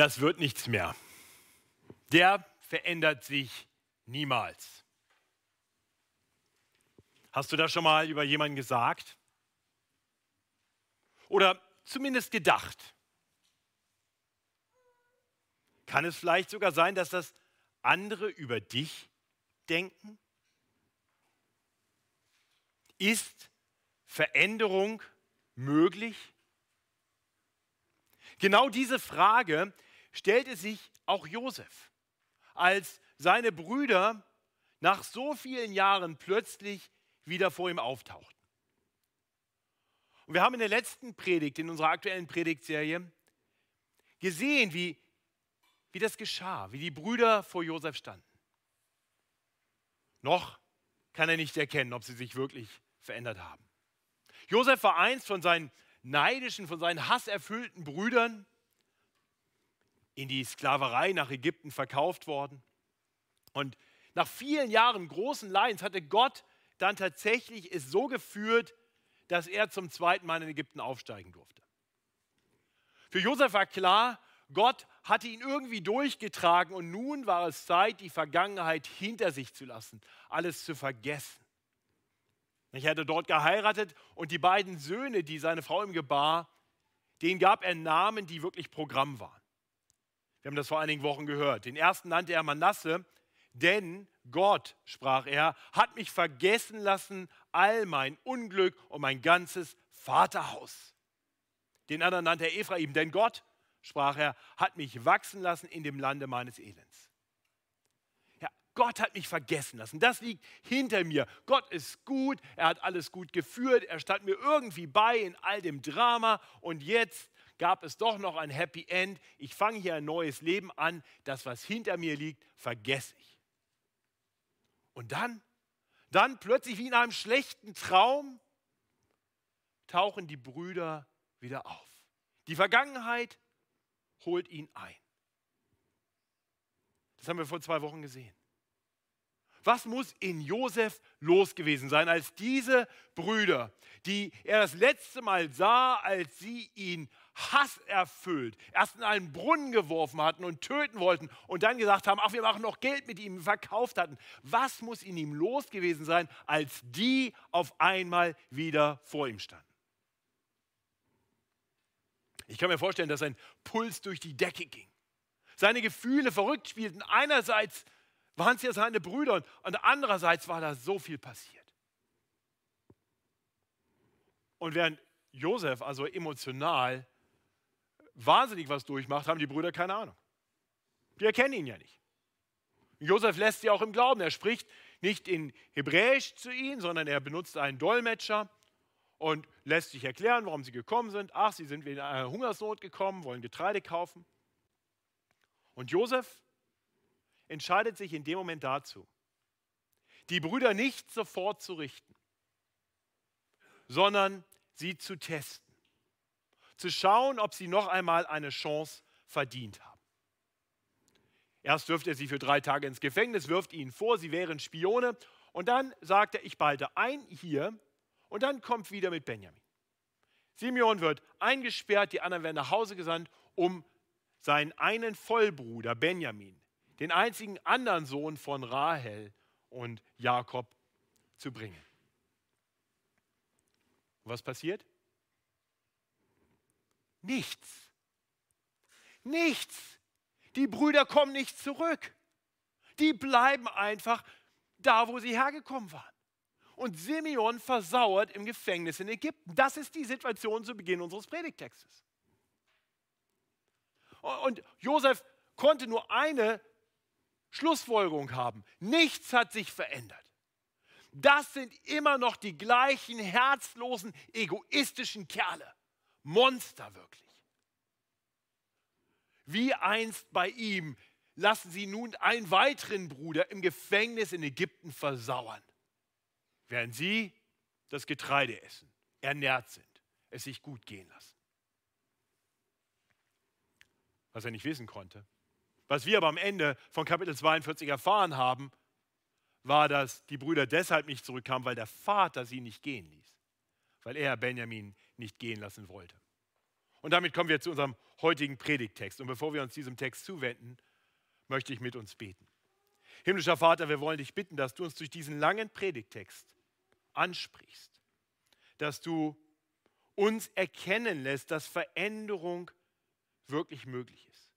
das wird nichts mehr. Der verändert sich niemals. Hast du das schon mal über jemanden gesagt? Oder zumindest gedacht? Kann es vielleicht sogar sein, dass das andere über dich denken? Ist Veränderung möglich? Genau diese Frage stellte sich auch Josef, als seine Brüder nach so vielen Jahren plötzlich wieder vor ihm auftauchten. Und wir haben in der letzten Predigt, in unserer aktuellen Predigtserie, gesehen, wie, wie das geschah, wie die Brüder vor Josef standen. Noch kann er nicht erkennen, ob sie sich wirklich verändert haben. Josef war einst von seinen neidischen, von seinen hasserfüllten Brüdern in die Sklaverei nach Ägypten verkauft worden. Und nach vielen Jahren großen Leidens hatte Gott dann tatsächlich es so geführt, dass er zum zweiten Mal in Ägypten aufsteigen durfte. Für Josef war klar, Gott hatte ihn irgendwie durchgetragen und nun war es Zeit, die Vergangenheit hinter sich zu lassen, alles zu vergessen. Er hatte dort geheiratet und die beiden Söhne, die seine Frau ihm gebar, denen gab er Namen, die wirklich Programm waren. Wir haben das vor einigen Wochen gehört. Den ersten nannte er Manasse, denn Gott, sprach er, hat mich vergessen lassen, all mein Unglück und mein ganzes Vaterhaus. Den anderen nannte er Ephraim, denn Gott, sprach er, hat mich wachsen lassen in dem Lande meines Elends. Ja, Gott hat mich vergessen lassen. Das liegt hinter mir. Gott ist gut, er hat alles gut geführt, er stand mir irgendwie bei in all dem Drama und jetzt gab es doch noch ein Happy End. Ich fange hier ein neues Leben an. Das, was hinter mir liegt, vergesse ich. Und dann, dann plötzlich wie in einem schlechten Traum, tauchen die Brüder wieder auf. Die Vergangenheit holt ihn ein. Das haben wir vor zwei Wochen gesehen. Was muss in Josef los gewesen sein, als diese Brüder, die er das letzte Mal sah, als sie ihn hasserfüllt erst in einen Brunnen geworfen hatten und töten wollten und dann gesagt haben, ach, wir machen noch Geld mit ihm, verkauft hatten. Was muss in ihm los gewesen sein, als die auf einmal wieder vor ihm standen? Ich kann mir vorstellen, dass sein Puls durch die Decke ging. Seine Gefühle verrückt spielten. Einerseits waren es ja seine Brüder und andererseits war da so viel passiert. Und während Josef also emotional wahnsinnig was durchmacht, haben die Brüder keine Ahnung. Die erkennen ihn ja nicht. Josef lässt sie auch im Glauben. Er spricht nicht in Hebräisch zu ihnen, sondern er benutzt einen Dolmetscher und lässt sich erklären, warum sie gekommen sind. Ach, sie sind wegen einer Hungersnot gekommen, wollen Getreide kaufen. Und Josef entscheidet sich in dem Moment dazu, die Brüder nicht sofort zu richten, sondern sie zu testen. Zu schauen, ob sie noch einmal eine Chance verdient haben. Erst wirft er sie für drei Tage ins Gefängnis, wirft ihnen vor, sie wären Spione. Und dann sagt er, ich behalte ein hier und dann kommt wieder mit Benjamin. Simeon wird eingesperrt, die anderen werden nach Hause gesandt, um seinen einen Vollbruder Benjamin, den einzigen anderen Sohn von Rahel und Jakob, zu bringen. Was passiert? Nichts. Nichts. Die Brüder kommen nicht zurück. Die bleiben einfach da, wo sie hergekommen waren und Simeon versauert im Gefängnis in Ägypten. Das ist die Situation zu Beginn unseres Predigtextes. Und Josef konnte nur eine Schlussfolgerung haben. Nichts hat sich verändert. Das sind immer noch die gleichen herzlosen, egoistischen Kerle. Monster wirklich. Wie einst bei ihm lassen sie nun einen weiteren Bruder im Gefängnis in Ägypten versauern während sie das Getreide essen, ernährt sind, es sich gut gehen lassen. Was er nicht wissen konnte. Was wir aber am Ende von Kapitel 42 erfahren haben, war, dass die Brüder deshalb nicht zurückkamen, weil der Vater sie nicht gehen ließ, weil er Benjamin nicht gehen lassen wollte. Und damit kommen wir zu unserem heutigen Predigtext. Und bevor wir uns diesem Text zuwenden, möchte ich mit uns beten. Himmlischer Vater, wir wollen dich bitten, dass du uns durch diesen langen Predigtext ansprichst, dass du uns erkennen lässt, dass Veränderung wirklich möglich ist.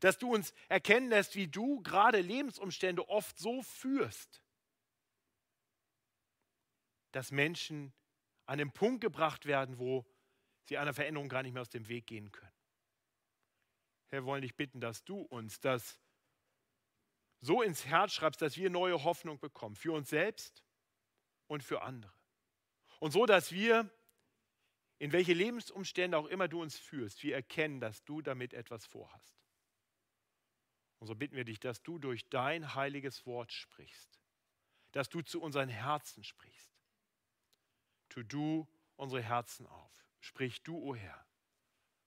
Dass du uns erkennen lässt, wie du gerade Lebensumstände oft so führst, dass Menschen an den Punkt gebracht werden, wo sie einer Veränderung gar nicht mehr aus dem Weg gehen können. Herr, wir wollen dich bitten, dass du uns das so ins Herz schreibst, dass wir neue Hoffnung bekommen, für uns selbst und für andere. Und so, dass wir, in welche Lebensumstände auch immer du uns führst, wir erkennen, dass du damit etwas vorhast. Und so bitten wir dich, dass du durch dein heiliges Wort sprichst, dass du zu unseren Herzen sprichst. Tu du unsere Herzen auf. Sprich du, o oh Herr,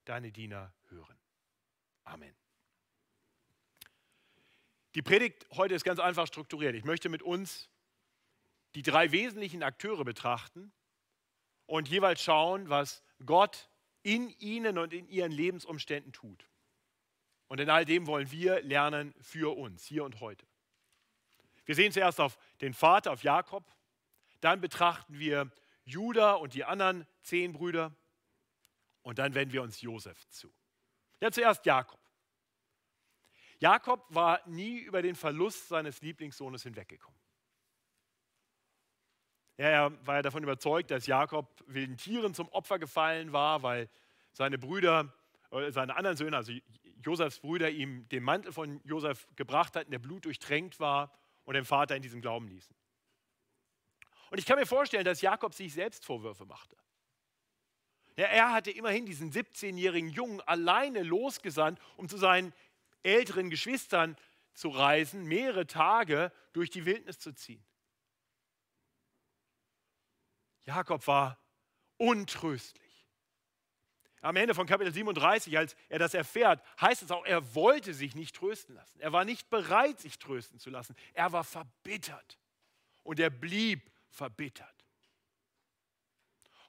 deine Diener hören. Amen. Die Predigt heute ist ganz einfach strukturiert. Ich möchte mit uns die drei wesentlichen Akteure betrachten und jeweils schauen, was Gott in ihnen und in ihren Lebensumständen tut. Und in all dem wollen wir lernen für uns, hier und heute. Wir sehen zuerst auf den Vater, auf Jakob. Dann betrachten wir Judah und die anderen zehn Brüder. Und dann wenden wir uns Josef zu. Ja, zuerst Jakob. Jakob war nie über den Verlust seines Lieblingssohnes hinweggekommen. Er war ja davon überzeugt, dass Jakob wilden Tieren zum Opfer gefallen war, weil seine Brüder, äh, seine anderen Söhne, also Josefs Brüder, ihm den Mantel von Josef gebracht hatten, der Blut durchtränkt war und den Vater in diesem Glauben ließen. Und ich kann mir vorstellen, dass Jakob sich selbst Vorwürfe machte. Ja, er hatte immerhin diesen 17-jährigen Jungen alleine losgesandt, um zu seinen älteren Geschwistern zu reisen, mehrere Tage durch die Wildnis zu ziehen. Jakob war untröstlich. Am Ende von Kapitel 37, als er das erfährt, heißt es auch, er wollte sich nicht trösten lassen. Er war nicht bereit, sich trösten zu lassen. Er war verbittert. Und er blieb verbittert.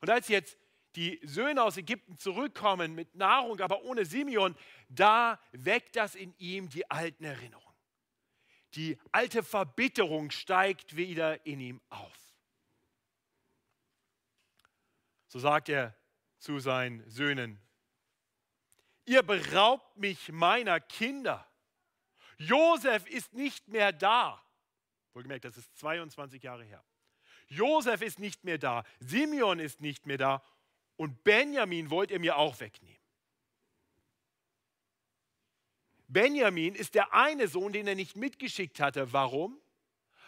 Und als jetzt die Söhne aus Ägypten zurückkommen mit Nahrung, aber ohne Simeon, da weckt das in ihm die alten Erinnerungen. Die alte Verbitterung steigt wieder in ihm auf. So sagt er zu seinen Söhnen, ihr beraubt mich meiner Kinder. Josef ist nicht mehr da. Wohlgemerkt, das ist 22 Jahre her. Josef ist nicht mehr da, Simeon ist nicht mehr da und Benjamin wollt ihr mir auch wegnehmen. Benjamin ist der eine Sohn, den er nicht mitgeschickt hatte. Warum?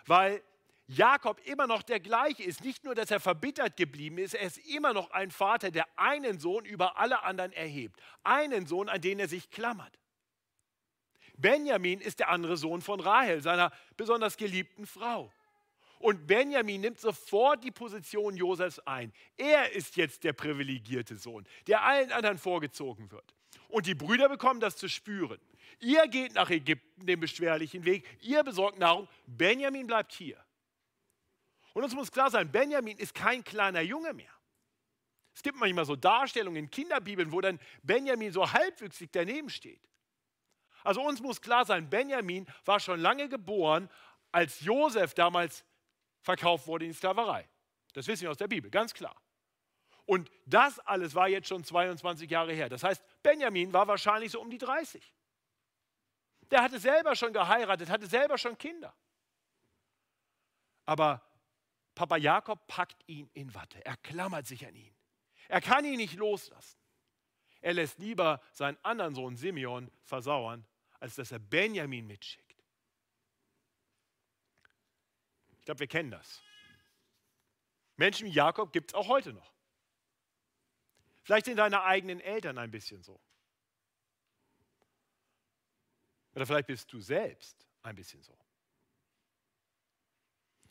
Weil Jakob immer noch der gleiche ist. Nicht nur, dass er verbittert geblieben ist, er ist immer noch ein Vater, der einen Sohn über alle anderen erhebt. Einen Sohn, an den er sich klammert. Benjamin ist der andere Sohn von Rahel, seiner besonders geliebten Frau. Und Benjamin nimmt sofort die Position Josefs ein. Er ist jetzt der privilegierte Sohn, der allen anderen vorgezogen wird. Und die Brüder bekommen das zu spüren. Ihr geht nach Ägypten den beschwerlichen Weg, ihr besorgt Nahrung, Benjamin bleibt hier. Und uns muss klar sein, Benjamin ist kein kleiner Junge mehr. Es gibt manchmal so Darstellungen in Kinderbibeln, wo dann Benjamin so halbwüchsig daneben steht. Also uns muss klar sein, Benjamin war schon lange geboren, als Josef damals verkauft wurde in die Sklaverei. Das wissen wir aus der Bibel, ganz klar. Und das alles war jetzt schon 22 Jahre her. Das heißt, Benjamin war wahrscheinlich so um die 30. Der hatte selber schon geheiratet, hatte selber schon Kinder. Aber Papa Jakob packt ihn in Watte. Er klammert sich an ihn. Er kann ihn nicht loslassen. Er lässt lieber seinen anderen Sohn Simeon versauern, als dass er Benjamin mitschickt. Ich glaube, wir kennen das. Menschen wie Jakob gibt es auch heute noch. Vielleicht sind deine eigenen Eltern ein bisschen so. Oder vielleicht bist du selbst ein bisschen so.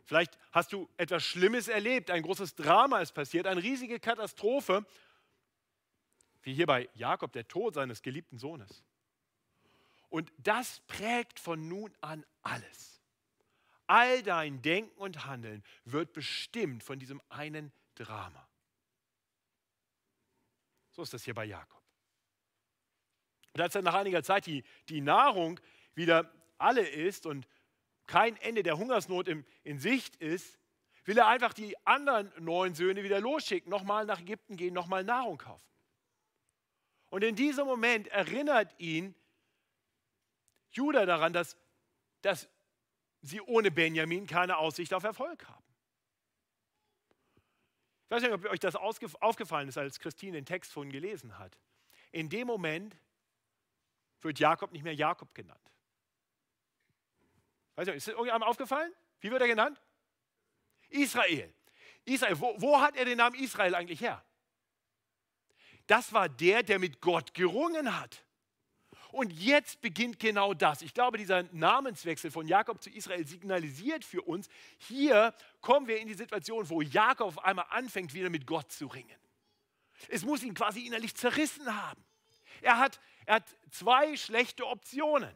Vielleicht hast du etwas Schlimmes erlebt, ein großes Drama ist passiert, eine riesige Katastrophe, wie hier bei Jakob der Tod seines geliebten Sohnes. Und das prägt von nun an alles. All dein Denken und Handeln wird bestimmt von diesem einen Drama. So ist das hier bei Jakob. Und als dann nach einiger Zeit die, die Nahrung wieder alle ist und kein Ende der Hungersnot im, in Sicht ist, will er einfach die anderen neun Söhne wieder losschicken, nochmal nach Ägypten gehen, nochmal Nahrung kaufen. Und in diesem Moment erinnert ihn Judah daran, dass, dass sie ohne Benjamin keine Aussicht auf Erfolg haben. Ich weiß nicht, ob euch das aufgefallen ist, als Christine den Text vorhin gelesen hat. In dem Moment wird Jakob nicht mehr Jakob genannt. Weiß nicht, ist das irgendjemandem aufgefallen? Wie wird er genannt? Israel. Israel. Wo, wo hat er den Namen Israel eigentlich her? Das war der, der mit Gott gerungen hat. Und jetzt beginnt genau das. Ich glaube, dieser Namenswechsel von Jakob zu Israel signalisiert für uns, hier kommen wir in die Situation, wo Jakob auf einmal anfängt, wieder mit Gott zu ringen. Es muss ihn quasi innerlich zerrissen haben. Er hat, er hat zwei schlechte Optionen.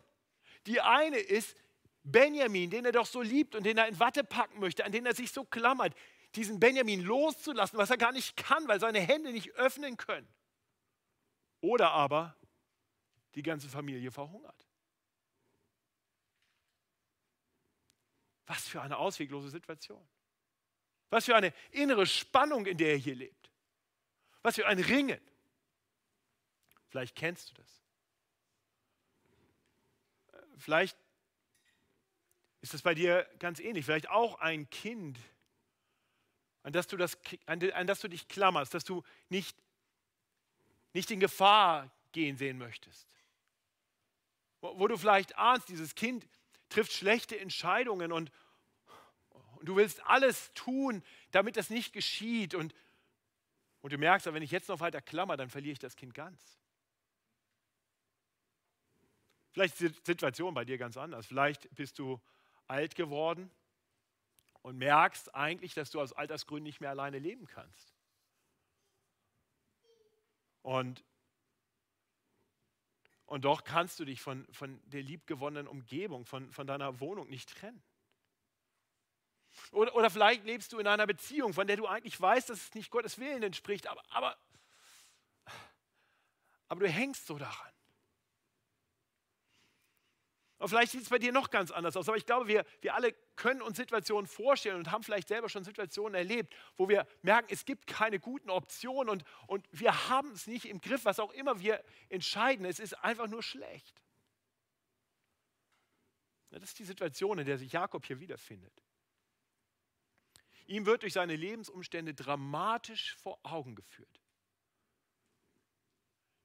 Die eine ist, Benjamin, den er doch so liebt und den er in Watte packen möchte, an den er sich so klammert, diesen Benjamin loszulassen, was er gar nicht kann, weil seine Hände nicht öffnen können. Oder aber die ganze Familie verhungert. Was für eine ausweglose Situation. Was für eine innere Spannung, in der er hier lebt. Was für ein Ringen. Vielleicht kennst du das. Vielleicht ist es bei dir ganz ähnlich. Vielleicht auch ein Kind, an das du, das, an das du dich klammerst, dass du nicht, nicht in Gefahr gehen sehen möchtest. Wo, wo du vielleicht ahnst, dieses Kind trifft schlechte Entscheidungen und, und du willst alles tun, damit das nicht geschieht. Und, und du merkst, wenn ich jetzt noch weiter klammer, dann verliere ich das Kind ganz. Vielleicht ist die Situation bei dir ganz anders. Vielleicht bist du alt geworden und merkst eigentlich, dass du aus Altersgründen nicht mehr alleine leben kannst. Und, und doch kannst du dich von, von der liebgewonnenen Umgebung, von, von deiner Wohnung nicht trennen. Oder, oder vielleicht lebst du in einer Beziehung, von der du eigentlich weißt, dass es nicht Gottes Willen entspricht, aber, aber, aber du hängst so daran. Und vielleicht sieht es bei dir noch ganz anders aus, aber ich glaube, wir, wir alle können uns Situationen vorstellen und haben vielleicht selber schon Situationen erlebt, wo wir merken, es gibt keine guten Optionen und, und wir haben es nicht im Griff, was auch immer wir entscheiden, es ist einfach nur schlecht. Das ist die Situation, in der sich Jakob hier wiederfindet. Ihm wird durch seine Lebensumstände dramatisch vor Augen geführt,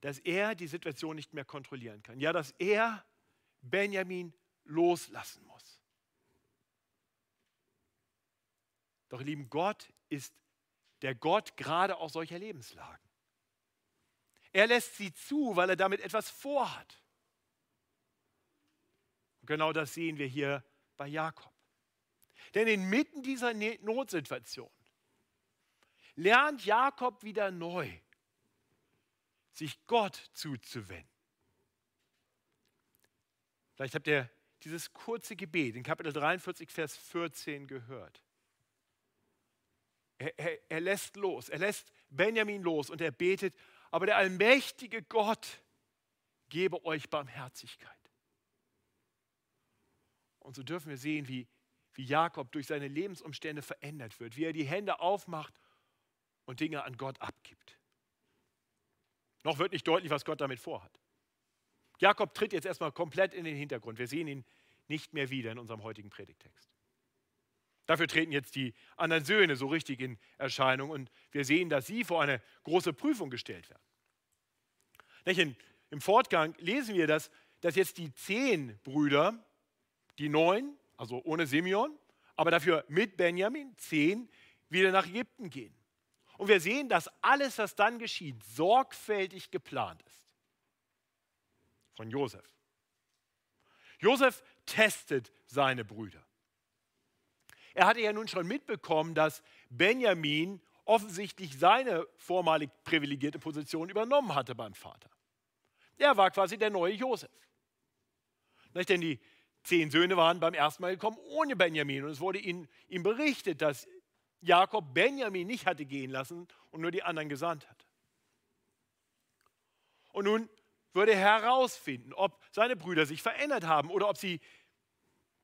dass er die Situation nicht mehr kontrollieren kann. Ja, dass er Benjamin loslassen muss. Doch lieben Gott ist der Gott gerade auch solcher Lebenslagen. Er lässt sie zu, weil er damit etwas vorhat. Und genau das sehen wir hier bei Jakob. Denn inmitten dieser ne-, Notsituation lernt Jakob wieder neu, sich Gott zuzuwenden. Vielleicht habt ihr dieses kurze Gebet in Kapitel 43, Vers 14 gehört. Er, er, er, lässt los, er lässt Benjamin los und er betet, aber der allmächtige Gott gebe euch Barmherzigkeit. Und so dürfen wir sehen, wie, wie Jakob durch seine Lebensumstände verändert wird, wie er die Hände aufmacht und Dinge an Gott abgibt. Noch wird nicht deutlich, was Gott damit vorhat. Jakob tritt jetzt erstmal komplett in den Hintergrund. Wir sehen ihn nicht mehr wieder in unserem heutigen Predigtext. Dafür treten jetzt die anderen Söhne so richtig in Erscheinung und wir sehen, dass sie vor eine große Prüfung gestellt werden. Im Fortgang lesen wir, dass, dass jetzt die zehn Brüder, die neun, also ohne Simeon, aber dafür mit Benjamin, zehn, wieder nach Ägypten gehen. Und wir sehen, dass alles, was dann geschieht, sorgfältig geplant ist von Josef. Josef testet seine Brüder. Er hatte ja nun schon mitbekommen, dass Benjamin offensichtlich seine vormalig privilegierte Position übernommen hatte beim Vater. Er war quasi der neue Josef. Nicht, denn die zehn Söhne waren beim ersten Mal gekommen ohne Benjamin und es wurde ihnen, ihm berichtet, dass Jakob Benjamin nicht hatte gehen lassen und nur die anderen gesandt hat. Und nun würde herausfinden, ob seine Brüder sich verändert haben oder ob sie,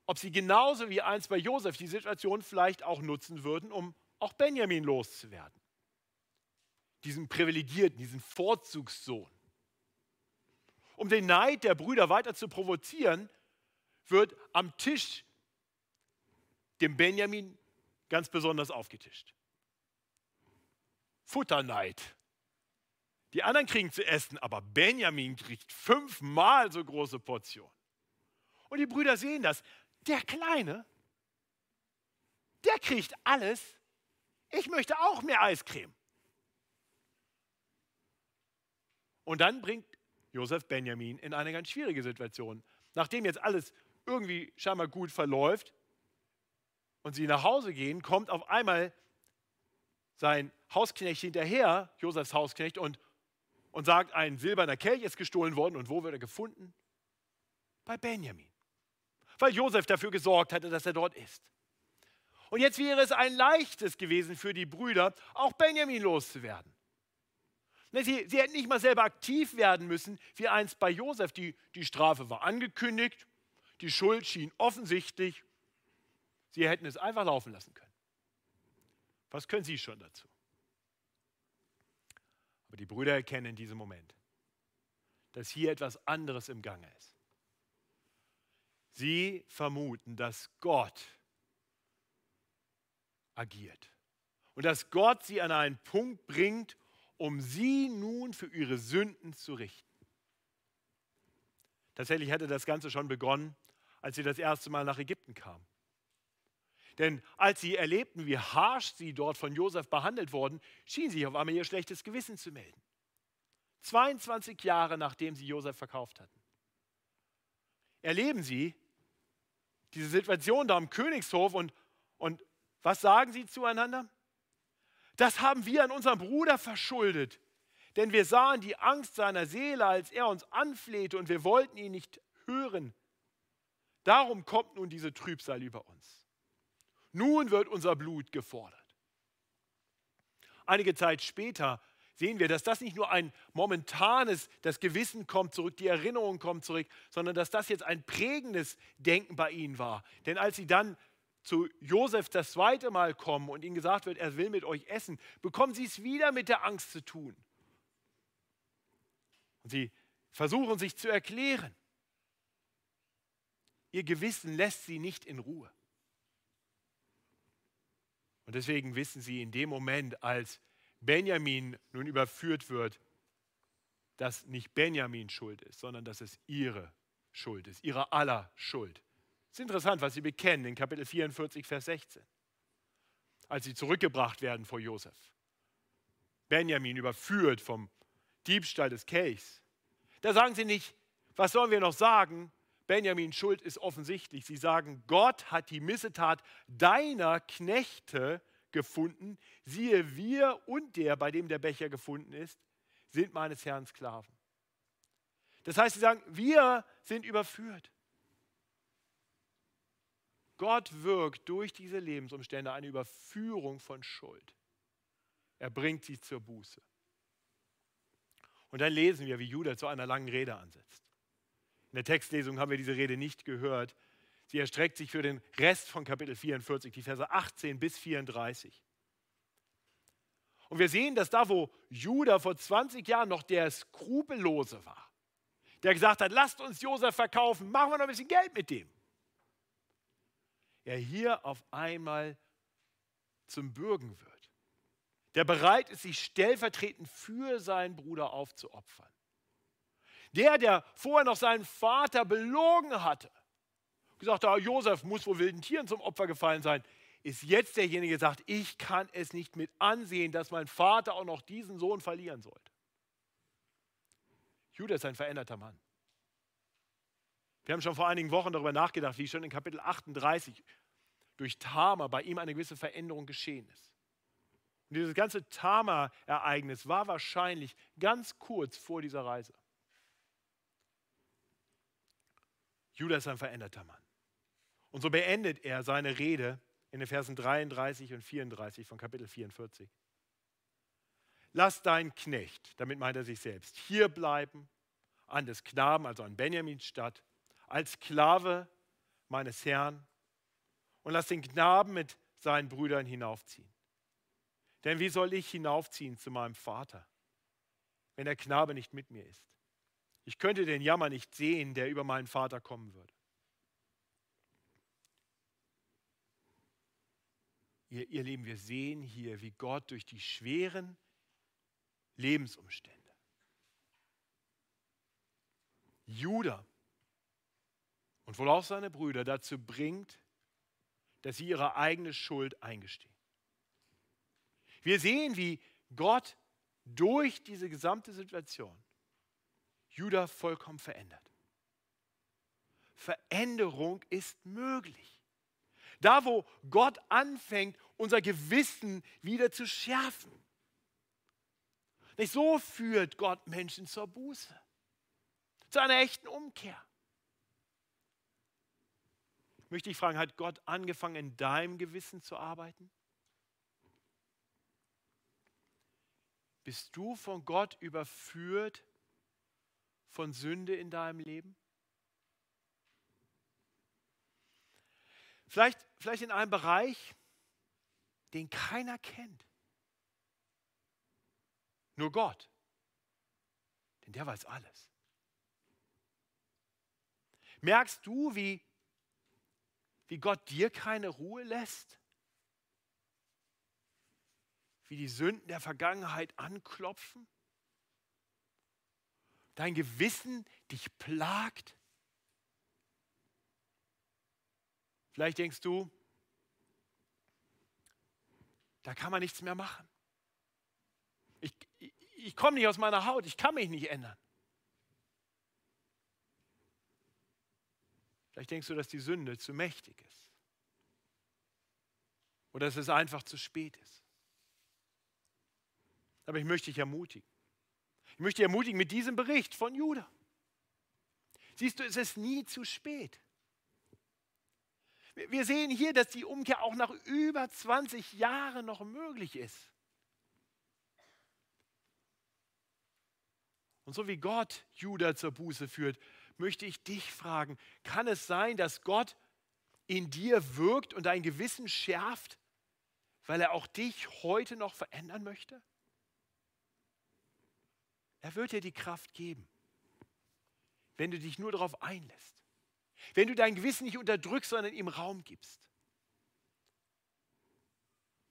ob sie genauso wie einst bei Josef die Situation vielleicht auch nutzen würden, um auch Benjamin loszuwerden. Diesen privilegierten, diesen Vorzugssohn. Um den Neid der Brüder weiter zu provozieren, wird am Tisch dem Benjamin ganz besonders aufgetischt. Futterneid. Die anderen kriegen zu essen, aber Benjamin kriegt fünfmal so große Portionen. Und die Brüder sehen das. Der Kleine, der kriegt alles. Ich möchte auch mehr Eiscreme. Und dann bringt Josef Benjamin in eine ganz schwierige Situation. Nachdem jetzt alles irgendwie scheinbar gut verläuft und sie nach Hause gehen, kommt auf einmal sein Hausknecht hinterher, Josefs Hausknecht, und, und sagt, ein silberner Kelch ist gestohlen worden. Und wo wird er gefunden? Bei Benjamin. Weil Josef dafür gesorgt hatte, dass er dort ist. Und jetzt wäre es ein leichtes gewesen für die Brüder, auch Benjamin loszuwerden. Ne, sie, sie hätten nicht mal selber aktiv werden müssen, wie einst bei Josef. Die, die Strafe war angekündigt, die Schuld schien offensichtlich. Sie hätten es einfach laufen lassen können. Was können Sie schon dazu? Aber die Brüder erkennen in diesem Moment, dass hier etwas anderes im Gange ist. Sie vermuten, dass Gott agiert und dass Gott sie an einen Punkt bringt, um sie nun für ihre Sünden zu richten. Tatsächlich hätte das Ganze schon begonnen, als sie das erste Mal nach Ägypten kamen. Denn als sie erlebten, wie harsch sie dort von Josef behandelt wurden, schien sich auf einmal ihr schlechtes Gewissen zu melden. 22 Jahre nachdem sie Josef verkauft hatten. Erleben sie diese Situation da am Königshof und, und was sagen sie zueinander? Das haben wir an unserem Bruder verschuldet, denn wir sahen die Angst seiner Seele, als er uns anflehte und wir wollten ihn nicht hören. Darum kommt nun diese Trübsal über uns. Nun wird unser Blut gefordert. Einige Zeit später sehen wir, dass das nicht nur ein momentanes, das Gewissen kommt zurück, die Erinnerung kommt zurück, sondern dass das jetzt ein prägendes Denken bei ihnen war. Denn als sie dann zu Josef das zweite Mal kommen und ihnen gesagt wird, er will mit euch essen, bekommen sie es wieder mit der Angst zu tun. Und sie versuchen sich zu erklären. Ihr Gewissen lässt sie nicht in Ruhe. Und deswegen wissen sie in dem Moment, als Benjamin nun überführt wird, dass nicht Benjamin schuld ist, sondern dass es ihre Schuld ist, ihre aller Schuld. Es ist interessant, was sie bekennen in Kapitel 44, Vers 16, als sie zurückgebracht werden vor Josef. Benjamin überführt vom Diebstahl des Kelchs. Da sagen sie nicht, was sollen wir noch sagen? Benjamins Schuld ist offensichtlich. Sie sagen, Gott hat die Missetat deiner Knechte gefunden. Siehe, wir und der, bei dem der Becher gefunden ist, sind meines Herrn Sklaven. Das heißt, sie sagen, wir sind überführt. Gott wirkt durch diese Lebensumstände eine Überführung von Schuld. Er bringt sie zur Buße. Und dann lesen wir, wie Judah zu einer langen Rede ansetzt. In der Textlesung haben wir diese Rede nicht gehört. Sie erstreckt sich für den Rest von Kapitel 44, die Verse 18 bis 34. Und wir sehen, dass da, wo Judah vor 20 Jahren noch der Skrupellose war, der gesagt hat, lasst uns Josef verkaufen, machen wir noch ein bisschen Geld mit dem. Er hier auf einmal zum Bürgen wird, der bereit ist, sich stellvertretend für seinen Bruder aufzuopfern. Der, der vorher noch seinen Vater belogen hatte, gesagt hat, Josef muss wohl wilden Tieren zum Opfer gefallen sein, ist jetzt derjenige, der sagt, ich kann es nicht mit ansehen, dass mein Vater auch noch diesen Sohn verlieren sollte. Judah ist ein veränderter Mann. Wir haben schon vor einigen Wochen darüber nachgedacht, wie schon in Kapitel 38 durch Tama bei ihm eine gewisse Veränderung geschehen ist. Und dieses ganze Tama-Ereignis war wahrscheinlich ganz kurz vor dieser Reise. Judas ist ein veränderter Mann. Und so beendet er seine Rede in den Versen 33 und 34 von Kapitel 44. Lass deinen Knecht, damit meint er sich selbst, hier bleiben, an des Knaben, also an Benjamins Stadt, als Sklave meines Herrn und lass den Knaben mit seinen Brüdern hinaufziehen. Denn wie soll ich hinaufziehen zu meinem Vater, wenn der Knabe nicht mit mir ist? Ich könnte den Jammer nicht sehen, der über meinen Vater kommen würde. Ihr, ihr Lieben, wir sehen hier, wie Gott durch die schweren Lebensumstände Judah und wohl auch seine Brüder dazu bringt, dass sie ihre eigene Schuld eingestehen. Wir sehen, wie Gott durch diese gesamte Situation Judah vollkommen verändert. Veränderung ist möglich. Da, wo Gott anfängt, unser Gewissen wieder zu schärfen. Nicht so führt Gott Menschen zur Buße, zu einer echten Umkehr. Möchte ich fragen, hat Gott angefangen, in deinem Gewissen zu arbeiten? Bist du von Gott überführt von Sünde in deinem Leben? Vielleicht, vielleicht in einem Bereich, den keiner kennt. Nur Gott. Denn der weiß alles. Merkst du, wie, wie Gott dir keine Ruhe lässt? Wie die Sünden der Vergangenheit anklopfen? Dein Gewissen dich plagt? Vielleicht denkst du, da kann man nichts mehr machen. Ich, ich, ich komme nicht aus meiner Haut, ich kann mich nicht ändern. Vielleicht denkst du, dass die Sünde zu mächtig ist. Oder dass es einfach zu spät ist. Aber ich möchte dich ermutigen. Ich möchte ermutigen mit diesem Bericht von Judah. Siehst du, es ist nie zu spät. Wir sehen hier, dass die Umkehr auch nach über 20 Jahren noch möglich ist. Und so wie Gott Judah zur Buße führt, möchte ich dich fragen, kann es sein, dass Gott in dir wirkt und dein Gewissen schärft, weil er auch dich heute noch verändern möchte? Er wird dir die Kraft geben, wenn du dich nur darauf einlässt. Wenn du dein Gewissen nicht unterdrückst, sondern ihm Raum gibst.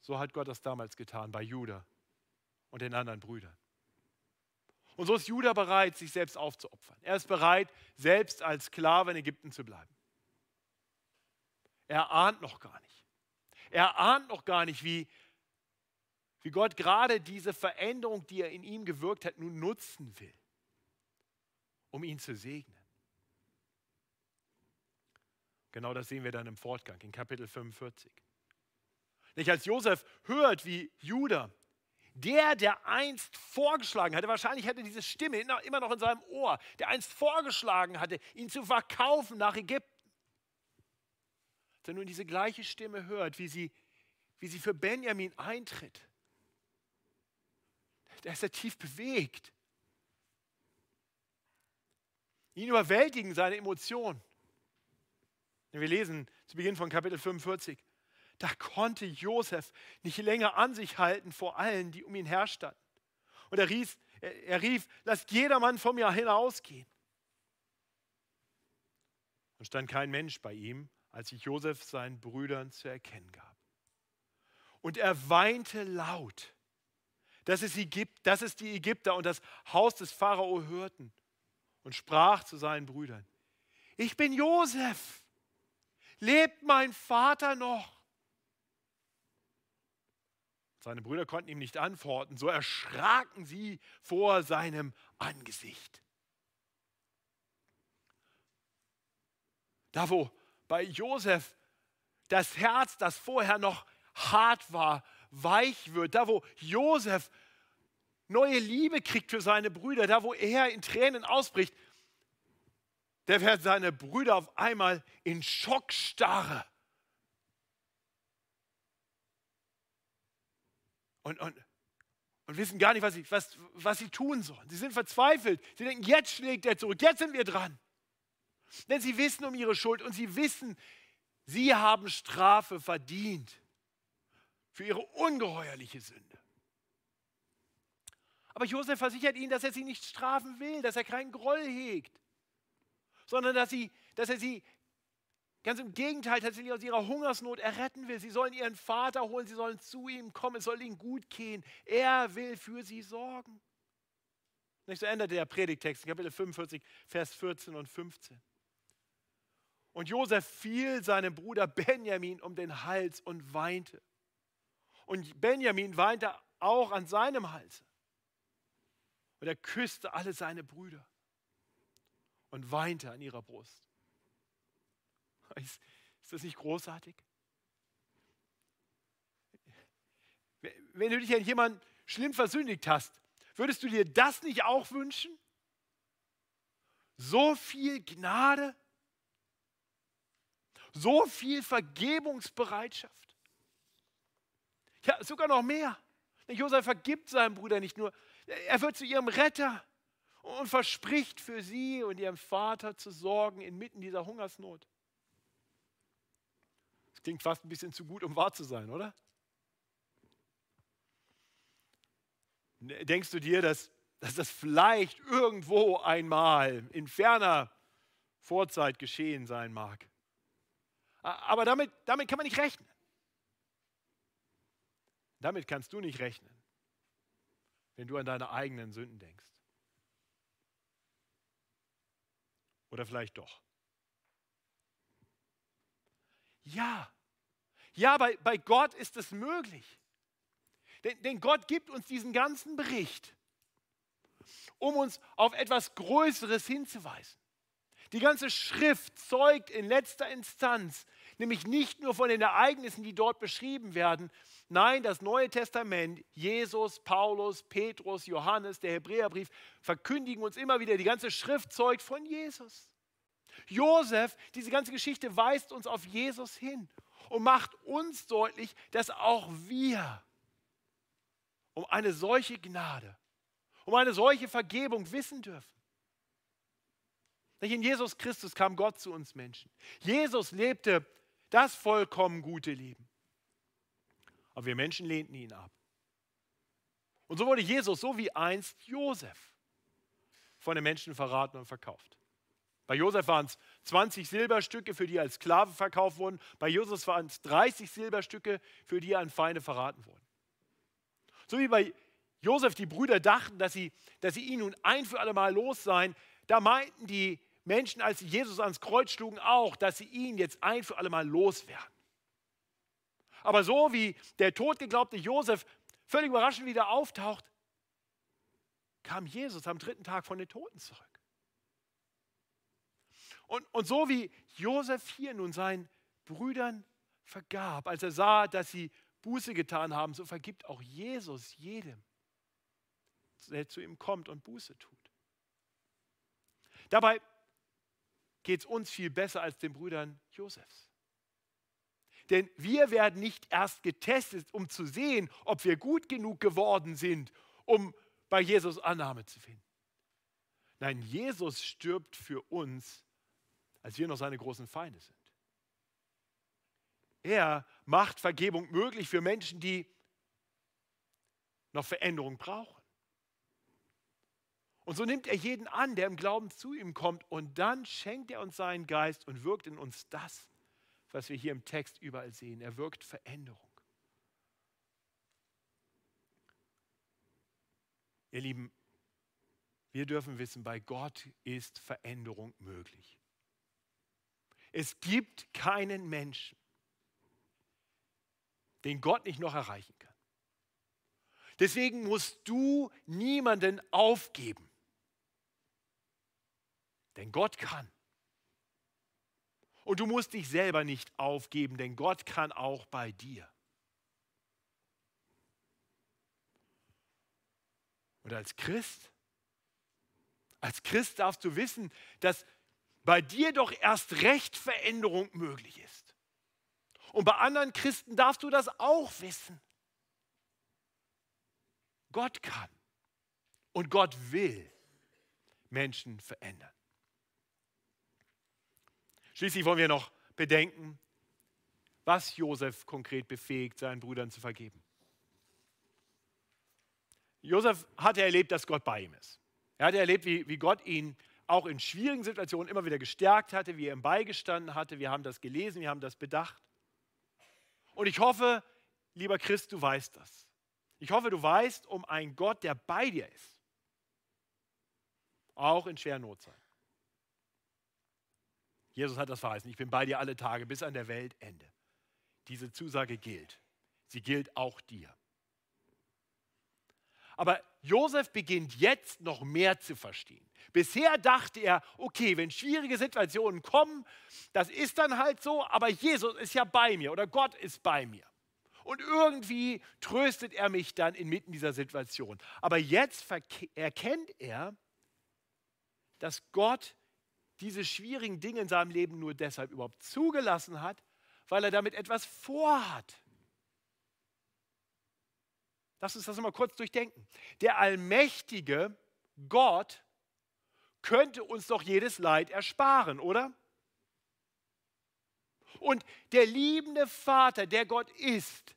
So hat Gott das damals getan bei Judah und den anderen Brüdern. Und so ist Judah bereit, sich selbst aufzuopfern. Er ist bereit, selbst als Sklave in Ägypten zu bleiben. Er ahnt noch gar nicht. Er ahnt noch gar nicht, wie, wie Gott gerade diese Veränderung, die er in ihm gewirkt hat, nun nutzen will, um ihn zu segnen. Genau das sehen wir dann im Fortgang in Kapitel 45. Nicht als Josef hört, wie Judah, der, der einst vorgeschlagen hatte, wahrscheinlich hatte diese Stimme immer noch in seinem Ohr, der einst vorgeschlagen hatte, ihn zu verkaufen nach Ägypten. Als er nun diese gleiche Stimme hört, wie sie, wie sie für Benjamin eintritt, da ist er tief bewegt. Ihn überwältigen seine Emotionen. Wir lesen zu Beginn von Kapitel 45. Da konnte Josef nicht länger an sich halten vor allen, die um ihn her standen. Und er rief, er rief, lasst jedermann von mir hinausgehen. Und stand kein Mensch bei ihm, als sich Josef seinen Brüdern zu erkennen gab. Und er weinte laut, dass es, Ägypt, dass es die Ägypter und das Haus des Pharao hörten und sprach zu seinen Brüdern, ich bin Josef lebt mein Vater noch? Seine Brüder konnten ihm nicht antworten, so erschraken sie vor seinem Angesicht. Da wo bei Josef das Herz, das vorher noch hart war, weich wird, da wo Josef neue Liebe kriegt für seine Brüder, da wo er in Tränen ausbricht, der wird seine Brüder auf einmal in Schockstarre. Und, und, und wissen gar nicht, was sie, was, was sie tun sollen. Sie sind verzweifelt. Sie denken, jetzt schlägt er zurück, jetzt sind wir dran. Denn sie wissen um ihre Schuld und sie wissen, sie haben Strafe verdient für ihre ungeheuerliche Sünde. Aber Josef versichert ihnen, dass er sie nicht strafen will, dass er keinen Groll hegt, sondern dass, sie, dass er sie Ganz im Gegenteil, tatsächlich aus ihrer Hungersnot erretten will. Sie sollen ihren Vater holen, sie sollen zu ihm kommen, es soll ihnen gut gehen. Er will für sie sorgen. Nicht so änderte der Predigtext, Kapitel 45, Vers 14 und 15. Und Josef fiel seinem Bruder Benjamin um den Hals und weinte. Und Benjamin weinte auch an seinem Hals. Und er küsste alle seine Brüder und weinte an ihrer Brust. Ist, ist das nicht großartig? Wenn du dich an jemanden schlimm versündigt hast, würdest du dir das nicht auch wünschen? So viel Gnade, so viel Vergebungsbereitschaft. Ja, sogar noch mehr. Josef vergibt seinem Bruder nicht nur, er wird zu ihrem Retter und verspricht für sie und ihrem Vater zu sorgen inmitten dieser Hungersnot. Das klingt fast ein bisschen zu gut, um wahr zu sein, oder? Denkst du dir, dass, dass das vielleicht irgendwo einmal in ferner Vorzeit geschehen sein mag? Aber damit, damit kann man nicht rechnen. Damit kannst du nicht rechnen, wenn du an deine eigenen Sünden denkst. Oder vielleicht doch. Ja, ja, bei, bei Gott ist es möglich. Denn, denn Gott gibt uns diesen ganzen Bericht, um uns auf etwas Größeres hinzuweisen. Die ganze Schrift zeugt in letzter Instanz nämlich nicht nur von den Ereignissen, die dort beschrieben werden. Nein, das Neue Testament, Jesus, Paulus, Petrus, Johannes, der Hebräerbrief verkündigen uns immer wieder, die ganze Schrift zeugt von Jesus. Josef, diese ganze Geschichte weist uns auf Jesus hin und macht uns deutlich, dass auch wir um eine solche Gnade, um eine solche Vergebung wissen dürfen. In Jesus Christus kam Gott zu uns Menschen. Jesus lebte das vollkommen gute Leben. Aber wir Menschen lehnten ihn ab. Und so wurde Jesus, so wie einst Josef, von den Menschen verraten und verkauft. Bei Josef waren es 20 Silberstücke, für die er als Sklave verkauft wurden. Bei Josef waren es 30 Silberstücke, für die er an Feinde verraten wurden. So wie bei Josef die Brüder dachten, dass sie, dass sie ihn nun ein für alle Mal los seien, da meinten die Menschen, als sie Jesus ans Kreuz schlugen, auch, dass sie ihn jetzt ein für alle Mal loswerden. Aber so wie der totgeglaubte Josef völlig überraschend wieder auftaucht, kam Jesus am dritten Tag von den Toten zurück. Und, und so wie Josef hier nun seinen Brüdern vergab, als er sah, dass sie Buße getan haben, so vergibt auch Jesus jedem, der zu ihm kommt und Buße tut. Dabei geht es uns viel besser als den Brüdern Josefs. Denn wir werden nicht erst getestet, um zu sehen, ob wir gut genug geworden sind, um bei Jesus Annahme zu finden. Nein, Jesus stirbt für uns, als wir noch seine großen Feinde sind. Er macht Vergebung möglich für Menschen, die noch Veränderung brauchen. Und so nimmt er jeden an, der im Glauben zu ihm kommt. Und dann schenkt er uns seinen Geist und wirkt in uns das, was wir hier im Text überall sehen. Er wirkt Veränderung. Ihr Lieben, wir dürfen wissen, bei Gott ist Veränderung möglich. Es gibt keinen Menschen, den Gott nicht noch erreichen kann. Deswegen musst du niemanden aufgeben. Denn Gott kann. Und du musst dich selber nicht aufgeben, denn Gott kann auch bei dir. Und als Christ, als Christ darfst du wissen, dass bei dir doch erst recht Veränderung möglich ist. Und bei anderen Christen darfst du das auch wissen. Gott kann und Gott will Menschen verändern. Schließlich wollen wir noch bedenken, was Josef konkret befähigt, seinen Brüdern zu vergeben. Josef hatte erlebt, dass Gott bei ihm ist. Er hatte erlebt, wie, wie Gott ihn auch in schwierigen Situationen immer wieder gestärkt hatte, wie er ihm beigestanden hatte. Wir haben das gelesen, wir haben das bedacht. Und ich hoffe, lieber Christ, du weißt das. Ich hoffe, du weißt um einen Gott, der bei dir ist. Auch in schweren Notzeiten. Jesus hat das verheißen. Ich bin bei dir alle Tage bis an der Weltende. Diese Zusage gilt. Sie gilt auch dir. Aber Josef beginnt jetzt noch mehr zu verstehen. Bisher dachte er, okay, wenn schwierige Situationen kommen, das ist dann halt so, aber Jesus ist ja bei mir oder Gott ist bei mir. Und irgendwie tröstet er mich dann inmitten dieser Situation. Aber jetzt erkennt er, dass Gott diese schwierigen Dinge in seinem Leben nur deshalb überhaupt zugelassen hat, weil er damit etwas vorhat. Lass uns das mal kurz durchdenken. Der allmächtige Gott könnte uns doch jedes Leid ersparen, oder? Und der liebende Vater, der Gott ist,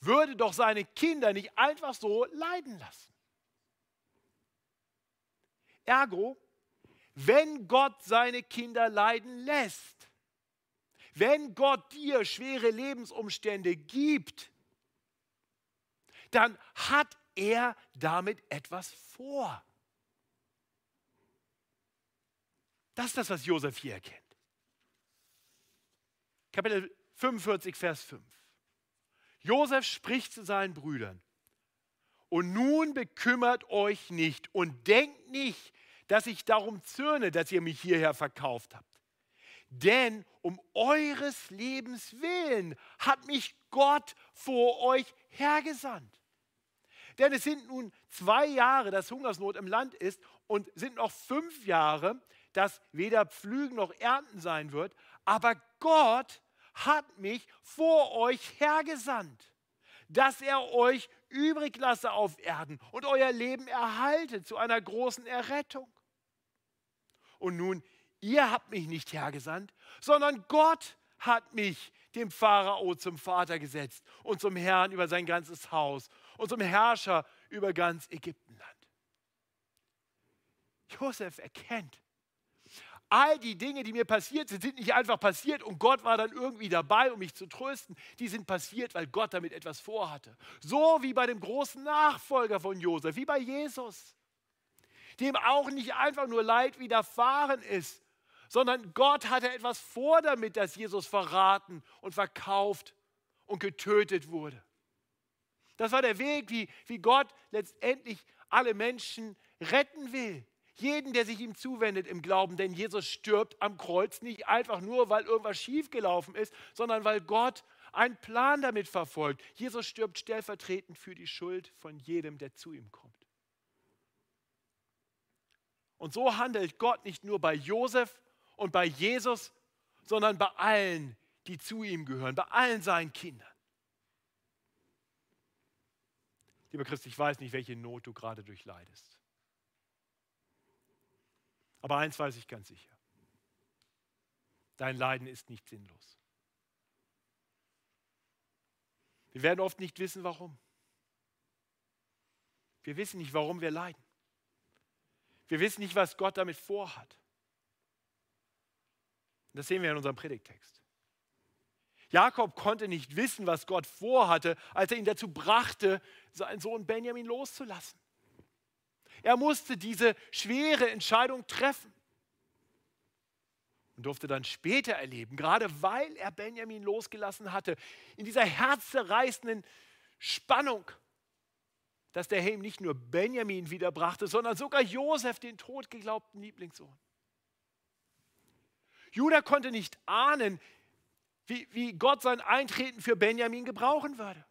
würde doch seine Kinder nicht einfach so leiden lassen. Ergo, wenn Gott seine Kinder leiden lässt, wenn Gott dir schwere Lebensumstände gibt, dann hat er damit etwas vor. Das ist das, was Josef hier erkennt. Kapitel 45, Vers 5. Josef spricht zu seinen Brüdern. Und nun bekümmert euch nicht und denkt nicht, dass ich darum zürne, dass ihr mich hierher verkauft habt. Denn um eures Lebens willen hat mich Gott vor euch hergesandt. Denn es sind nun zwei Jahre, dass Hungersnot im Land ist und sind noch fünf Jahre, dass weder Pflügen noch Ernten sein wird. Aber Gott hat mich vor euch hergesandt, dass er euch übrig lasse auf Erden und euer Leben erhalte zu einer großen Errettung. Und nun, ihr habt mich nicht hergesandt, sondern Gott hat mich dem Pharao zum Vater gesetzt und zum Herrn über sein ganzes Haus und zum Herrscher über ganz Ägyptenland. Josef erkennt, all die Dinge, die mir passiert sind, sind nicht einfach passiert und Gott war dann irgendwie dabei, um mich zu trösten. Die sind passiert, weil Gott damit etwas vorhatte. So wie bei dem großen Nachfolger von Josef, wie bei Jesus, dem auch nicht einfach nur Leid widerfahren ist, sondern Gott hatte etwas vor damit, dass Jesus verraten und verkauft und getötet wurde. Das war der Weg, wie, wie Gott letztendlich alle Menschen retten will. Jeden, der sich ihm zuwendet im Glauben, denn Jesus stirbt am Kreuz nicht einfach nur, weil irgendwas schiefgelaufen ist, sondern weil Gott einen Plan damit verfolgt. Jesus stirbt stellvertretend für die Schuld von jedem, der zu ihm kommt. Und so handelt Gott nicht nur bei Josef und bei Jesus, sondern bei allen, die zu ihm gehören, bei allen seinen Kindern. Lieber Christ, ich weiß nicht, welche Not du gerade durchleidest. Aber eins weiß ich ganz sicher. Dein Leiden ist nicht sinnlos. Wir werden oft nicht wissen, warum. Wir wissen nicht, warum wir leiden. Wir wissen nicht, was Gott damit vorhat. Das sehen wir in unserem Predigtext. Jakob konnte nicht wissen, was Gott vorhatte, als er ihn dazu brachte, seinen Sohn Benjamin loszulassen. Er musste diese schwere Entscheidung treffen und durfte dann später erleben, gerade weil er Benjamin losgelassen hatte, in dieser herzzerreißenden Spannung, dass der ihm nicht nur Benjamin wiederbrachte, sondern sogar Josef, den totgeglaubten Lieblingssohn. Judah konnte nicht ahnen, wie, wie Gott sein Eintreten für Benjamin gebrauchen würde.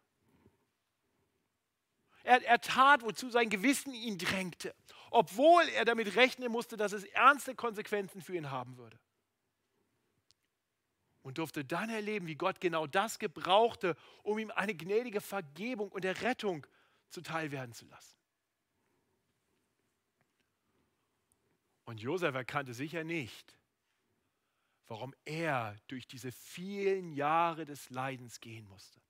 Er, er tat, wozu sein Gewissen ihn drängte, obwohl er damit rechnen musste, dass es ernste Konsequenzen für ihn haben würde. Und durfte dann erleben, wie Gott genau das gebrauchte, um ihm eine gnädige Vergebung und Errettung zuteil werden zu lassen. Und Josef erkannte sicher nicht, warum er durch diese vielen Jahre des Leidens gehen musste.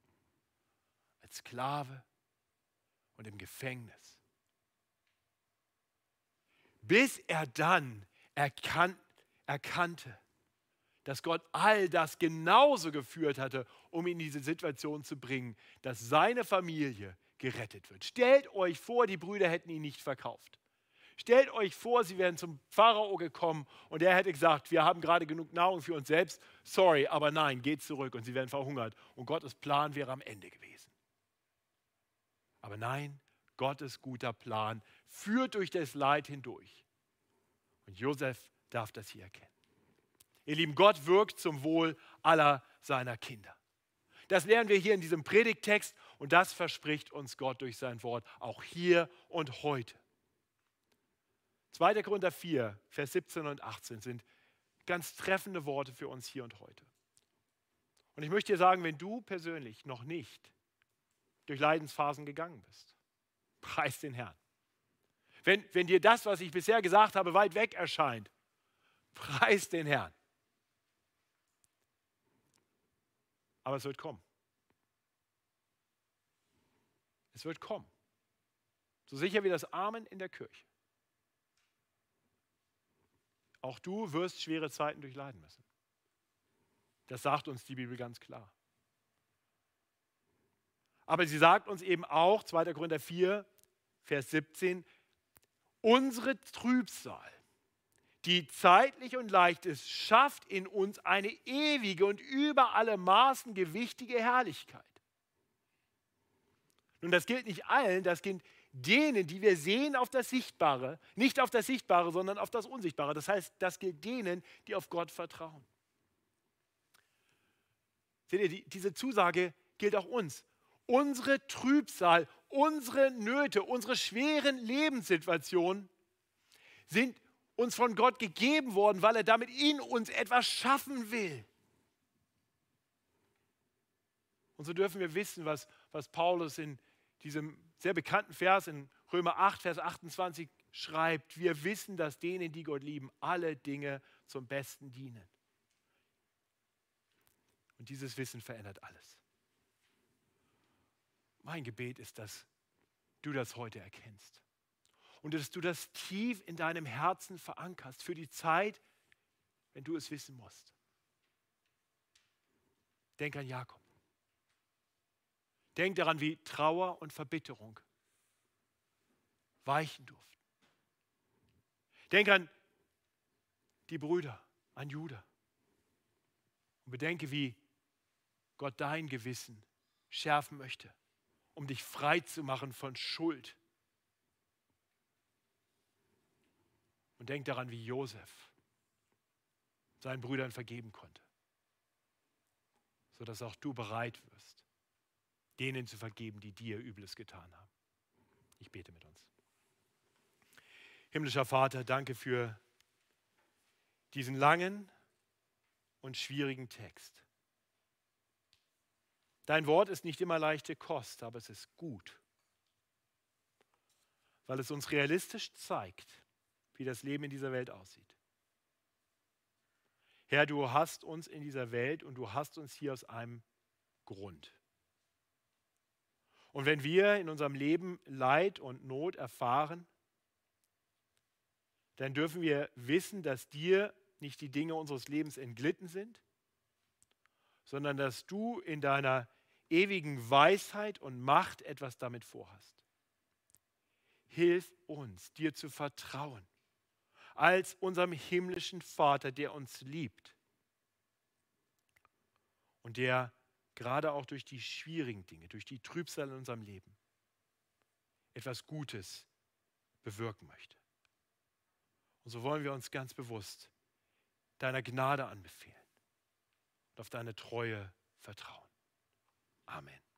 Als Sklave und im Gefängnis. Bis er dann erkan erkannte, dass Gott all das genauso geführt hatte, um ihn in diese Situation zu bringen, dass seine Familie gerettet wird. Stellt euch vor, die Brüder hätten ihn nicht verkauft. Stellt euch vor, sie wären zum Pharao gekommen und er hätte gesagt, wir haben gerade genug Nahrung für uns selbst. Sorry, aber nein, geht zurück und sie werden verhungert. Und Gottes Plan wäre am Ende gewesen. Aber nein, Gottes guter Plan führt durch das Leid hindurch. Und Josef darf das hier erkennen. Ihr Lieben, Gott wirkt zum Wohl aller seiner Kinder. Das lernen wir hier in diesem Predigtext und das verspricht uns Gott durch sein Wort, auch hier und heute. 2. Korinther 4, Vers 17 und 18 sind ganz treffende Worte für uns hier und heute. Und ich möchte dir sagen, wenn du persönlich noch nicht durch Leidensphasen gegangen bist, preis den Herrn. Wenn, wenn dir das, was ich bisher gesagt habe, weit weg erscheint, preis den Herrn. Aber es wird kommen. Es wird kommen. So sicher wie das Amen in der Kirche. Auch du wirst schwere Zeiten durchleiden müssen. Das sagt uns die Bibel ganz klar. Aber sie sagt uns eben auch, 2. Korinther 4, Vers 17, unsere Trübsal, die zeitlich und leicht ist, schafft in uns eine ewige und über alle Maßen gewichtige Herrlichkeit. Nun, das gilt nicht allen, das gilt denen, die wir sehen auf das Sichtbare, nicht auf das Sichtbare, sondern auf das Unsichtbare. Das heißt, das gilt denen, die auf Gott vertrauen. Seht ihr, die, diese Zusage gilt auch uns. Unsere Trübsal, unsere Nöte, unsere schweren Lebenssituationen sind uns von Gott gegeben worden, weil er damit in uns etwas schaffen will. Und so dürfen wir wissen, was, was Paulus in diesem sehr bekannten Vers in Römer 8, Vers 28 schreibt, wir wissen, dass denen, die Gott lieben, alle Dinge zum Besten dienen. Und dieses Wissen verändert alles. Mein Gebet ist, dass du das heute erkennst und dass du das tief in deinem Herzen verankerst für die Zeit, wenn du es wissen musst. Denk an Jakob. Denk daran, wie Trauer und Verbitterung weichen durften. Denk an die Brüder, an Judah. Und bedenke, wie Gott dein Gewissen schärfen möchte, um dich frei zu machen von Schuld. Und denk daran, wie Josef seinen Brüdern vergeben konnte, sodass auch du bereit wirst, denen zu vergeben, die dir Übles getan haben. Ich bete mit uns. Himmlischer Vater, danke für diesen langen und schwierigen Text. Dein Wort ist nicht immer leichte Kost, aber es ist gut, weil es uns realistisch zeigt, wie das Leben in dieser Welt aussieht. Herr, du hast uns in dieser Welt und du hast uns hier aus einem Grund. Und wenn wir in unserem Leben Leid und Not erfahren, dann dürfen wir wissen, dass dir nicht die Dinge unseres Lebens entglitten sind, sondern dass du in deiner ewigen Weisheit und Macht etwas damit vorhast. Hilf uns, dir zu vertrauen, als unserem himmlischen Vater, der uns liebt und der gerade auch durch die schwierigen Dinge, durch die Trübsal in unserem Leben, etwas Gutes bewirken möchte. Und so wollen wir uns ganz bewusst deiner Gnade anbefehlen und auf deine Treue vertrauen. Amen.